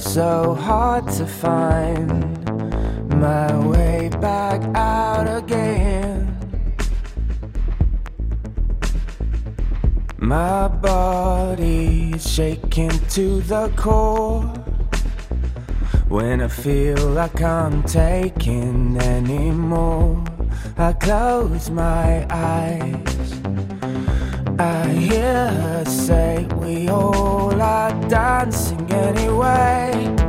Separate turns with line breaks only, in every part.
so hard to find my way back out again. My body is shaking to the core when I feel like I'm taking anymore. I close my eyes. I hear her say we all are dancing anyway.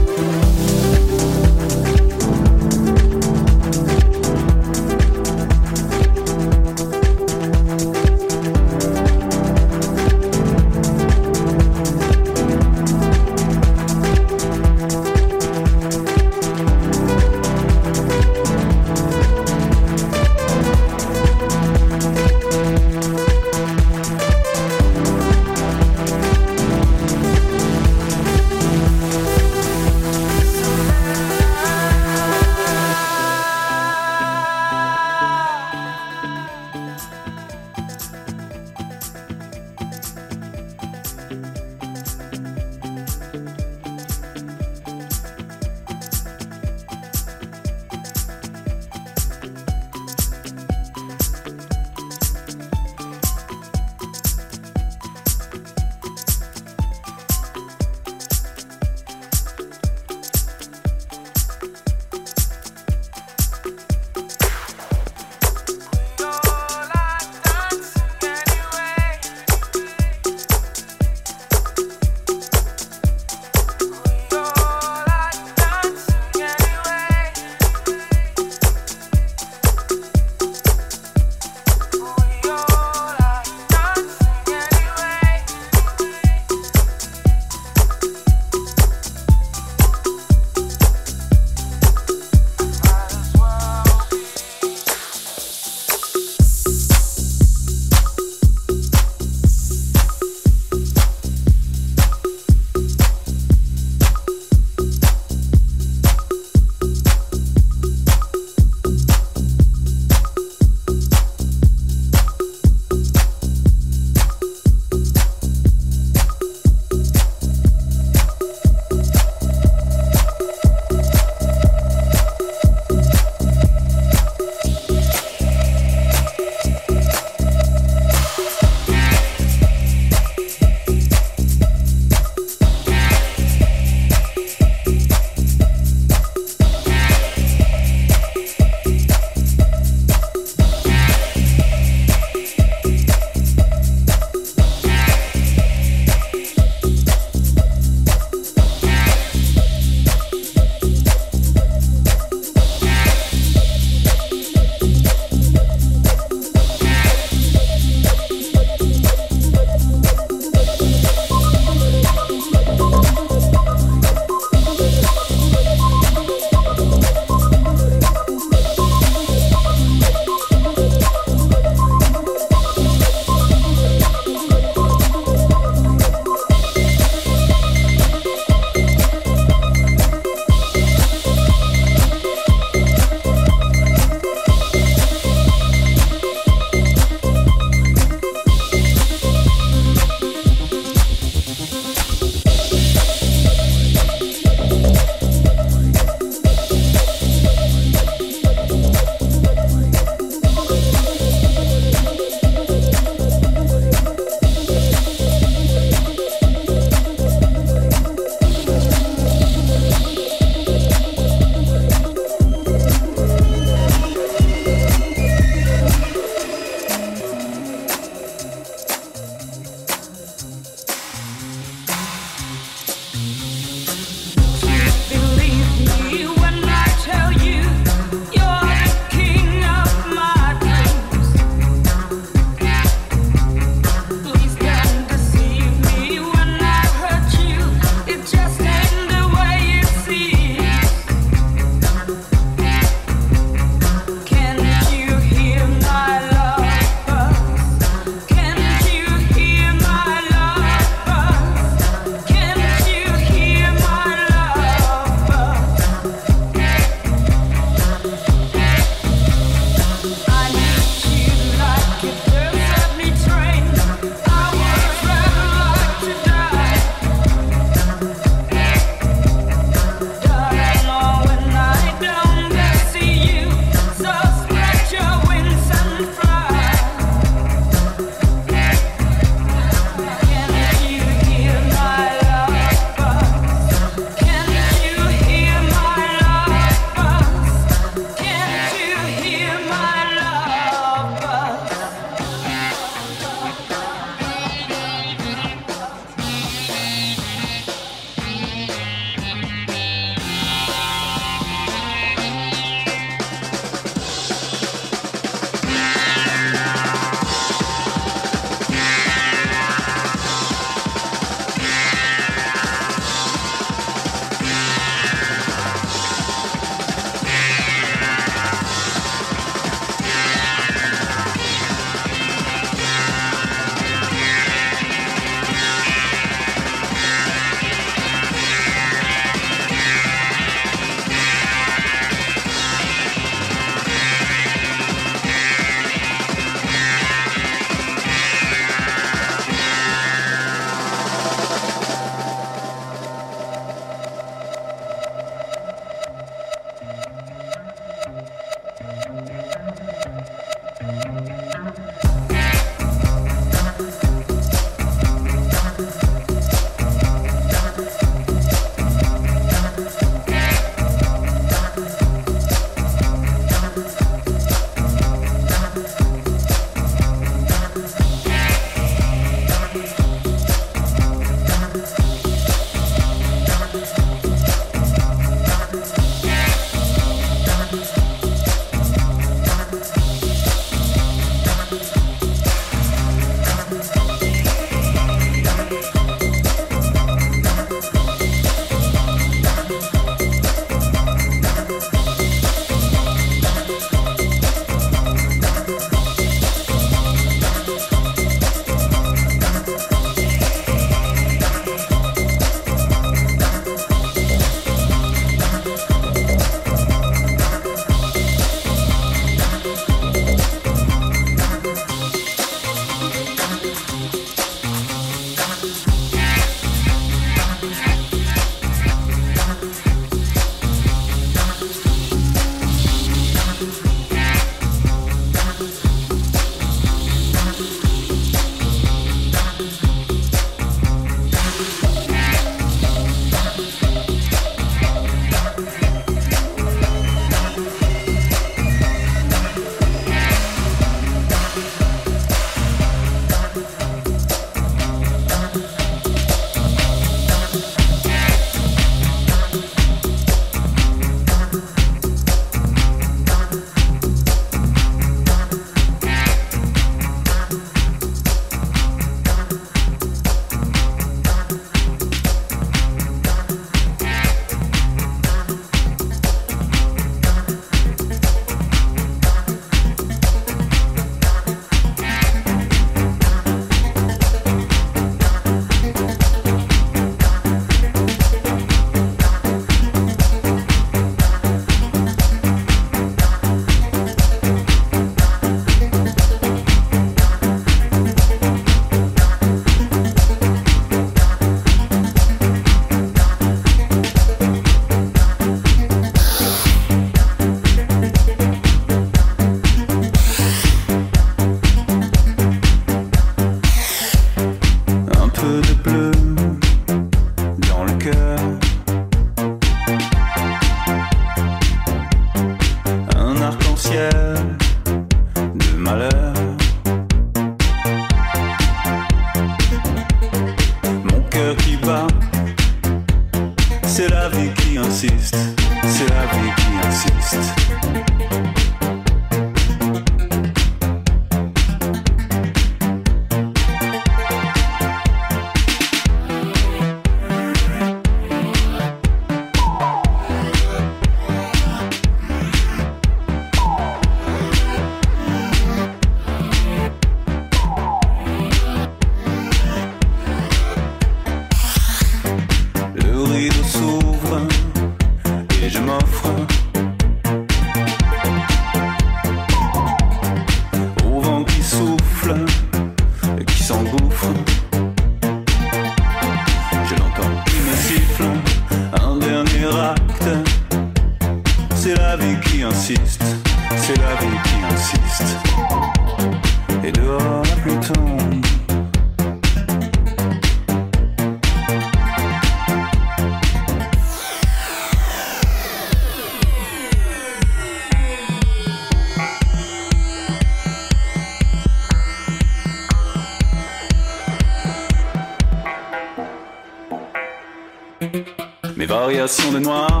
De noir.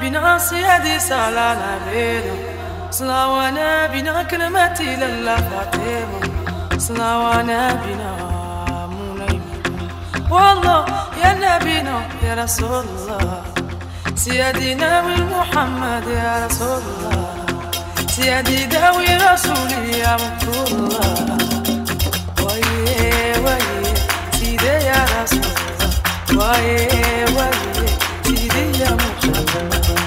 بنا سيدي صلى على بينا صلاوانا بنا كلمتي للا فاطمة صلاوانا بنا مولاي والله يا نبينا يا رسول الله. سيدي ناوي محمد يا رسول الله. سيدي داوي رسولي يا مكتوب الله. ويه ويه سيدي يا رسول الله. ويه ويه
día muchacha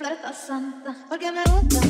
ramo de rosa roja, la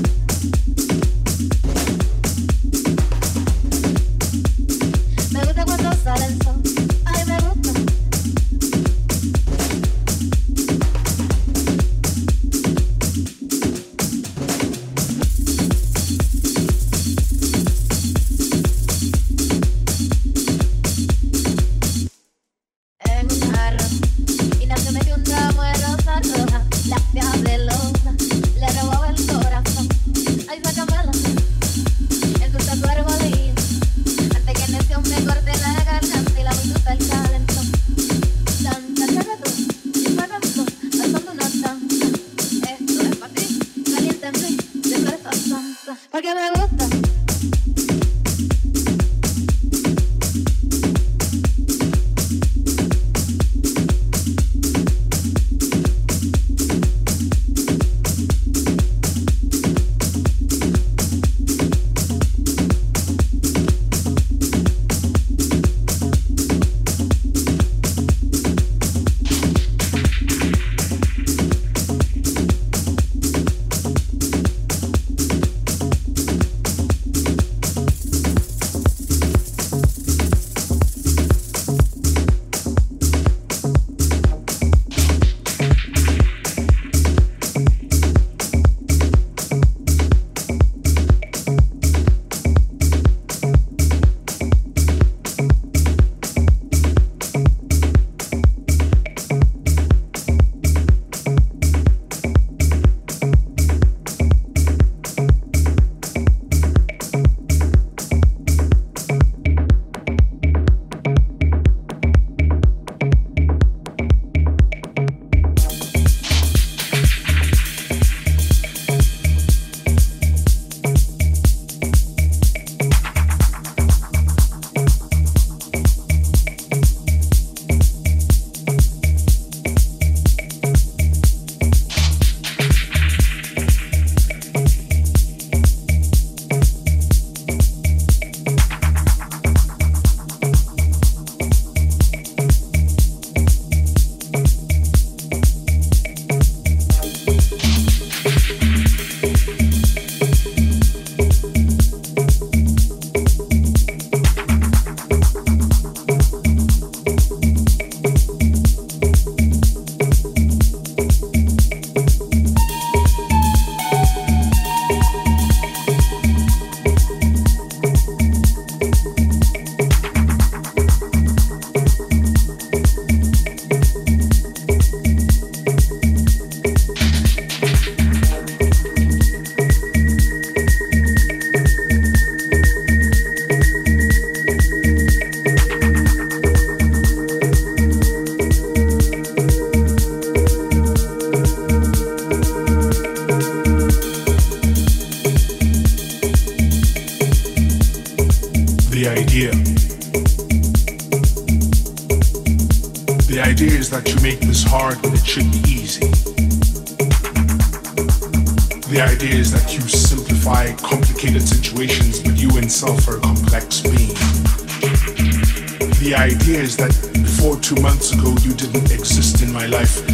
months ago you didn't exist in my life.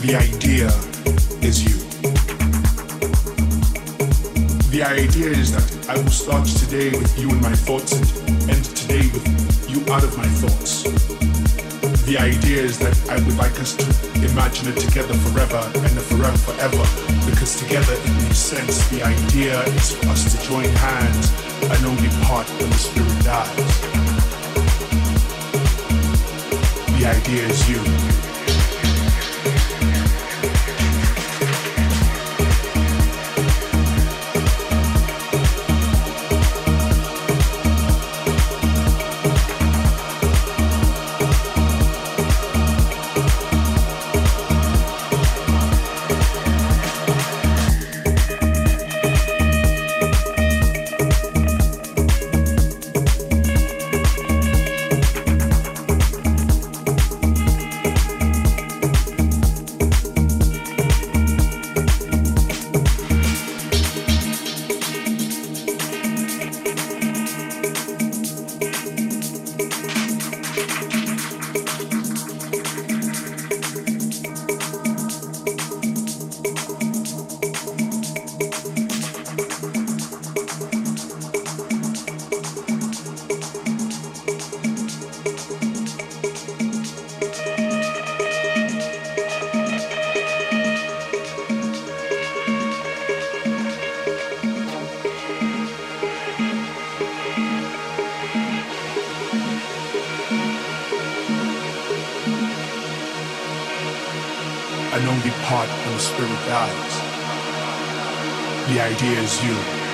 The idea is you. The idea is that I will start today with you in my thoughts and end today with you out of my thoughts. The idea is that I would like us to imagine it together forever and forever forever because together it makes sense. The idea is for us to join hands and only part when the spirit dies. Idea is you. Idea is you.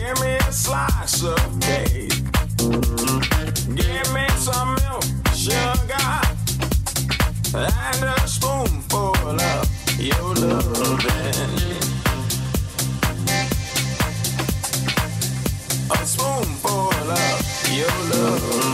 Give me a slice of cake. Give me some milk, sugar, and a spoonful of your loving. A spoonful of your love.